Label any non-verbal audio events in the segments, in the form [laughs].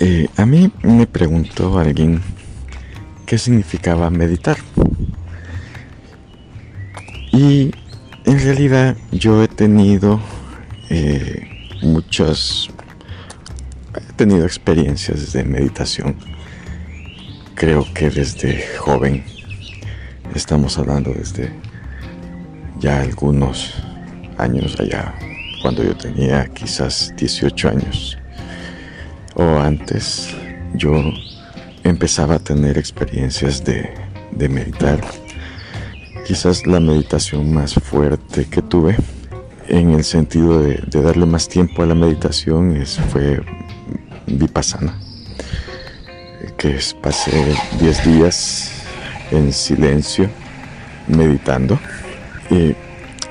Eh, a mí me preguntó alguien qué significaba meditar. Y en realidad yo he tenido eh, muchas, he tenido experiencias de meditación. Creo que desde joven, estamos hablando desde ya algunos años allá, cuando yo tenía quizás 18 años o antes, yo empezaba a tener experiencias de, meditar. Quizás la meditación más fuerte que tuve en el sentido de, darle más tiempo a la meditación fue vipassana, que es, pasé 10 días en silencio meditando. Y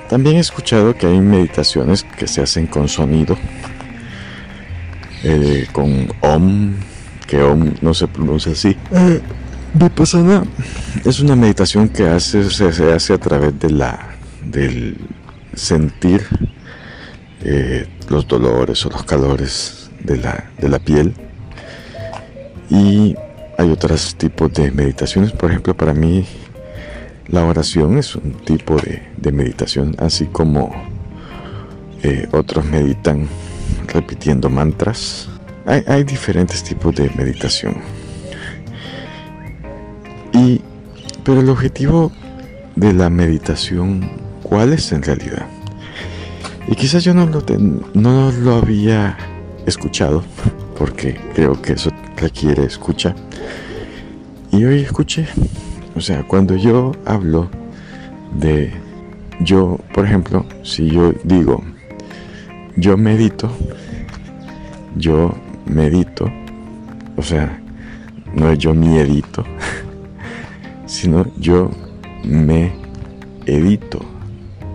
también he escuchado que hay meditaciones que se hacen con sonido, eh, con OM, que OM no se pronuncia así. Eh, Vipassana es una meditación que hace, se, hace a través de la, del sentir eh, los dolores o los calores de la, de la piel. Y hay otros tipos de meditaciones, por ejemplo, para mí la oración es un tipo de, meditación, así como eh, otros meditan repitiendo mantras. Hay, diferentes tipos de meditación. Y, pero el objetivo de la meditación, ¿cuál es en realidad? Y quizás yo no lo, no lo había escuchado, porque creo que eso requiere escucha. Y hoy escuché, o sea, cuando yo hablo de yo, por ejemplo, si yo digo, yo medito, yo medito, o sea, no es yo mi edito, [laughs] sino yo me edito,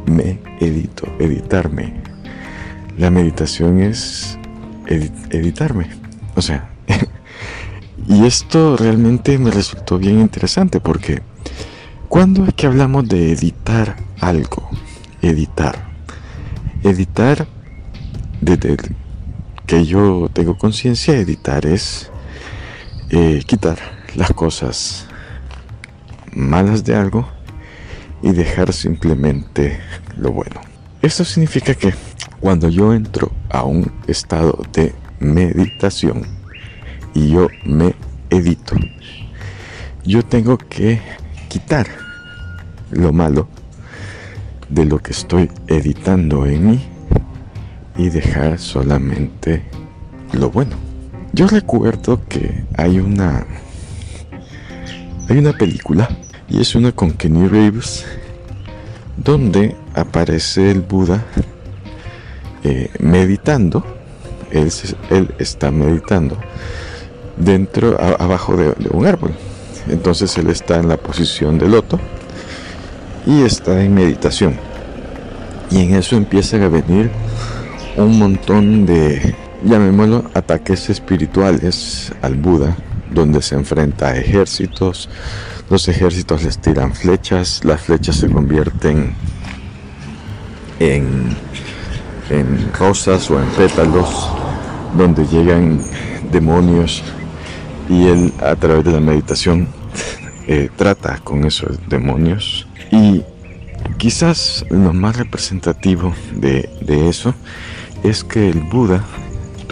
me edito, editarme. La meditación es editarme, o sea, [laughs] y esto realmente me resultó bien interesante porque cuando es que hablamos de editar algo, editar, editar desde que yo tengo conciencia, editar es eh, quitar las cosas malas de algo y dejar simplemente lo bueno. Esto significa que cuando yo entro a un estado de meditación y yo me edito, yo tengo que quitar lo malo de lo que estoy editando en mí y dejar solamente lo bueno. Yo recuerdo que hay una hay una película y es una con Kenny Reeves donde aparece el Buda eh, meditando. Él, él, está meditando dentro, abajo de, de un árbol. Entonces él está en la posición de loto y está en meditación. Y en eso empiezan a venir un montón de, llamémoslo, ataques espirituales al Buda, donde se enfrenta a ejércitos, los ejércitos les tiran flechas, las flechas se convierten en, en rosas o en pétalos, donde llegan demonios y él a través de la meditación eh, trata con esos demonios. Y quizás lo más representativo de, de eso es que el Buda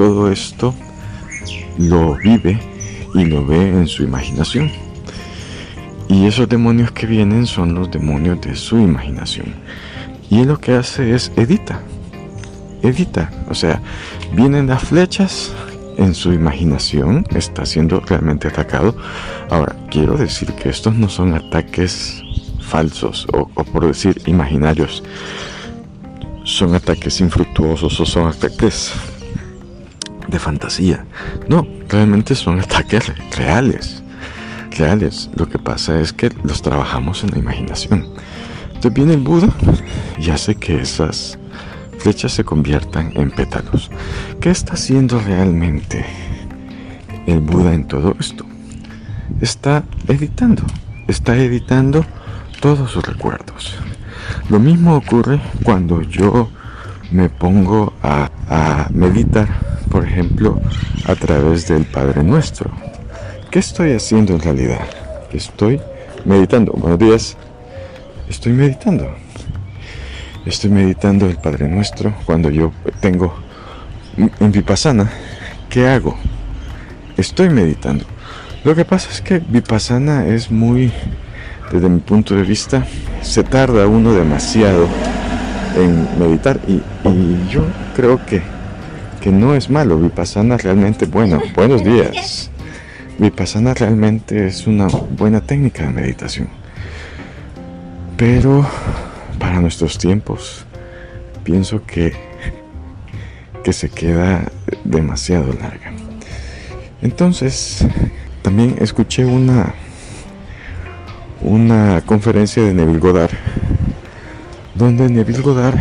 todo esto lo vive y lo ve en su imaginación. Y esos demonios que vienen son los demonios de su imaginación. Y él lo que hace es edita. Edita. O sea, vienen las flechas en su imaginación, está siendo realmente atacado. Ahora, quiero decir que estos no son ataques falsos o, o por decir imaginarios son ataques infructuosos o son ataques de fantasía. No, realmente son ataques reales. Reales. Lo que pasa es que los trabajamos en la imaginación. Entonces viene el Buda y hace que esas flechas se conviertan en pétalos. ¿Qué está haciendo realmente el Buda en todo esto? Está editando. Está editando todos sus recuerdos. Lo mismo ocurre cuando yo me pongo a, meditar por ejemplo, a través del Padre Nuestro. ¿Qué estoy haciendo en realidad? Estoy meditando. Buenos días. Estoy meditando. Estoy meditando el Padre Nuestro cuando yo tengo en Vipassana. ¿Qué hago? Estoy meditando. Lo que pasa es que Vipassana es muy, desde mi punto de vista, se tarda uno demasiado en meditar y, yo creo que, que no es malo. Vipassana realmente, bueno, buenos días. Vipassana realmente es una buena técnica de meditación. Pero para nuestros tiempos, pienso que, que se queda demasiado larga. Entonces, también escuché una, una conferencia de Neville Goddard, donde Neville Goddard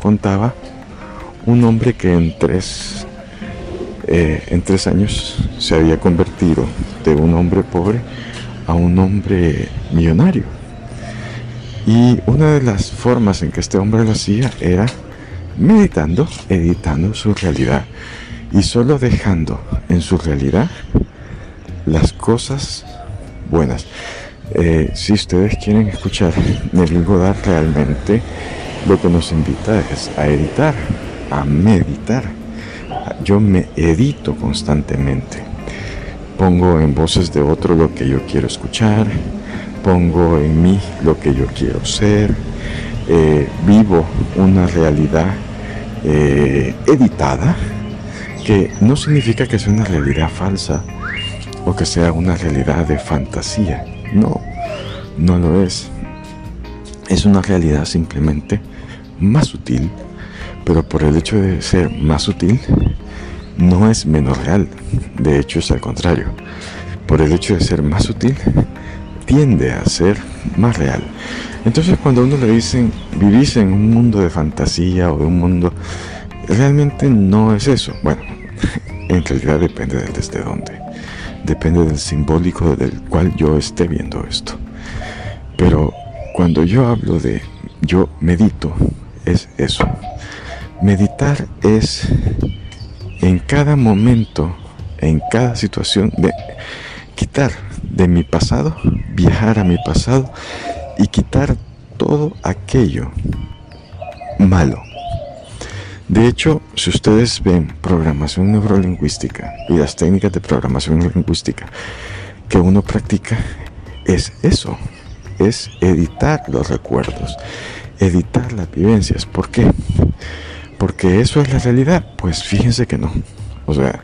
contaba un hombre que en tres, eh, en tres años se había convertido de un hombre pobre a un hombre millonario. Y una de las formas en que este hombre lo hacía era meditando, editando su realidad y solo dejando en su realidad las cosas buenas. Eh, si ustedes quieren escuchar Neville Goddard realmente, lo que nos invita es a editar, a meditar. Yo me edito constantemente. Pongo en voces de otro lo que yo quiero escuchar, pongo en mí lo que yo quiero ser, eh, vivo una realidad eh, editada, que no significa que sea una realidad falsa o que sea una realidad de fantasía. No, no lo es. Es una realidad simplemente más sutil, pero por el hecho de ser más sutil, no es menos real. De hecho, es al contrario. Por el hecho de ser más sutil, tiende a ser más real. Entonces cuando a uno le dicen vivís en un mundo de fantasía o de un mundo, realmente no es eso. Bueno, [laughs] en realidad depende de desde dónde. Depende del simbólico del cual yo esté viendo esto. Pero cuando yo hablo de yo medito, es eso. Meditar es en cada momento, en cada situación, de quitar de mi pasado, viajar a mi pasado y quitar todo aquello malo. De hecho, si ustedes ven programación neurolingüística y las técnicas de programación neurolingüística que uno practica, es eso, es editar los recuerdos, editar las vivencias. ¿Por qué? Porque eso es la realidad. Pues fíjense que no. O sea,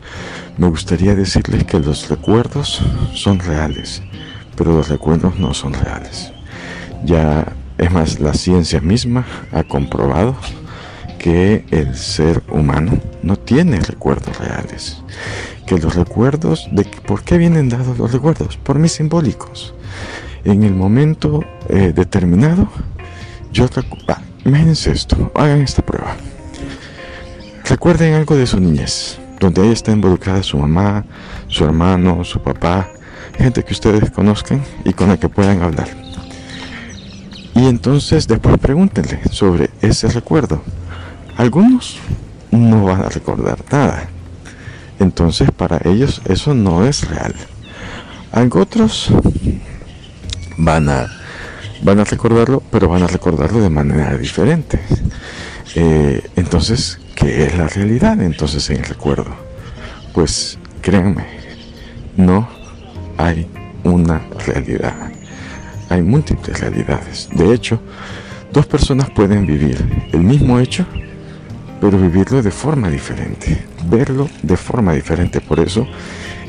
me gustaría decirles que los recuerdos son reales, pero los recuerdos no son reales. Ya es más, la ciencia misma ha comprobado que el ser humano no tiene recuerdos reales. Que los recuerdos, de ¿por qué vienen dados los recuerdos? Por mis simbólicos. En el momento eh, determinado, yo ah, imagínense esto, hagan esta prueba. Recuerden algo de su niñez donde ahí está involucrada su mamá, su hermano, su papá, gente que ustedes conozcan y con la que puedan hablar. Y entonces después pregúntenle sobre ese recuerdo. Algunos no van a recordar nada. Entonces para ellos eso no es real. Otros van a, van a recordarlo, pero van a recordarlo de manera diferente. Eh, entonces, ¿qué es la realidad entonces en el recuerdo? Pues créanme, no hay una realidad. Hay múltiples realidades. De hecho, dos personas pueden vivir el mismo hecho, pero vivirlo de forma diferente, verlo de forma diferente. Por eso,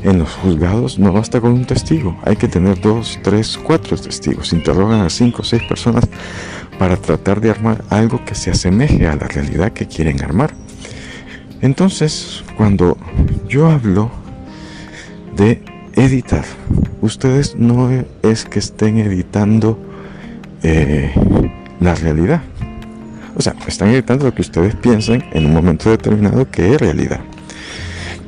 en los juzgados no basta con un testigo, hay que tener dos, tres, cuatro testigos. Interrogan a cinco o seis personas para tratar de armar algo que se asemeje a la realidad que quieren armar. Entonces, cuando yo hablo de editar, ustedes no es que estén editando eh, la realidad. O sea, están editando lo que ustedes piensan en un momento determinado que es realidad.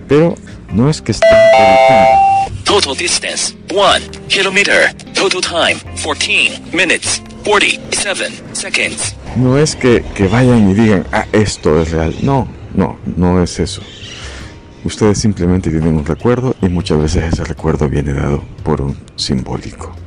Pero no es que estén editando. Total distance, 1 kilometer. Total time, 14 minutes, 47 seconds. No es que, que vayan y digan, ah, esto es real. No, no, no es eso. Ustedes simplemente tienen un recuerdo y muchas veces ese recuerdo viene dado por un simbólico.